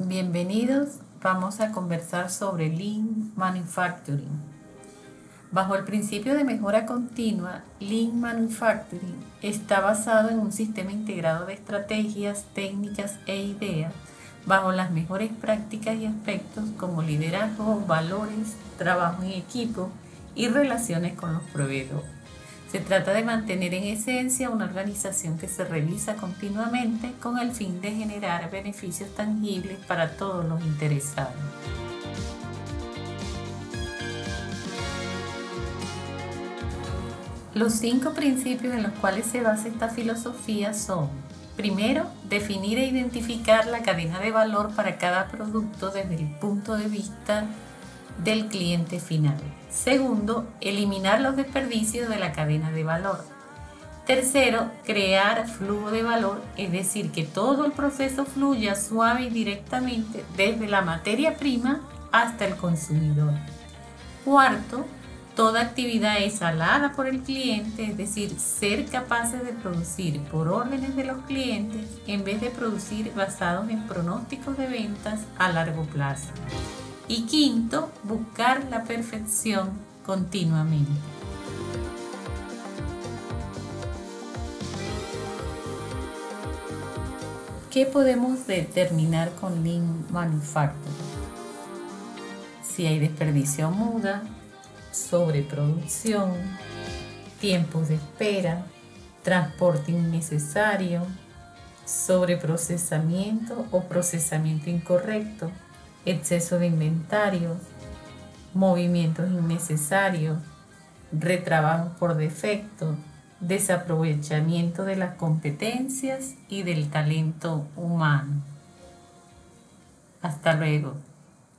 Bienvenidos, vamos a conversar sobre Lean Manufacturing. Bajo el principio de mejora continua, Lean Manufacturing está basado en un sistema integrado de estrategias, técnicas e ideas bajo las mejores prácticas y aspectos como liderazgo, valores, trabajo en equipo y relaciones con los proveedores. Se trata de mantener en esencia una organización que se revisa continuamente con el fin de generar beneficios tangibles para todos los interesados. Los cinco principios en los cuales se basa esta filosofía son, primero, definir e identificar la cadena de valor para cada producto desde el punto de vista del cliente final. Segundo, eliminar los desperdicios de la cadena de valor. Tercero, crear flujo de valor, es decir, que todo el proceso fluya suave y directamente desde la materia prima hasta el consumidor. Cuarto, toda actividad es alada por el cliente, es decir, ser capaces de producir por órdenes de los clientes en vez de producir basados en pronósticos de ventas a largo plazo. Y quinto, buscar la perfección continuamente. ¿Qué podemos determinar con Lean Manufacturing? Si hay desperdicio muda, sobreproducción, tiempos de espera, transporte innecesario, sobreprocesamiento o procesamiento incorrecto, exceso de inventario, movimientos innecesarios, retrabajo por defecto, desaprovechamiento de las competencias y del talento humano. Hasta luego.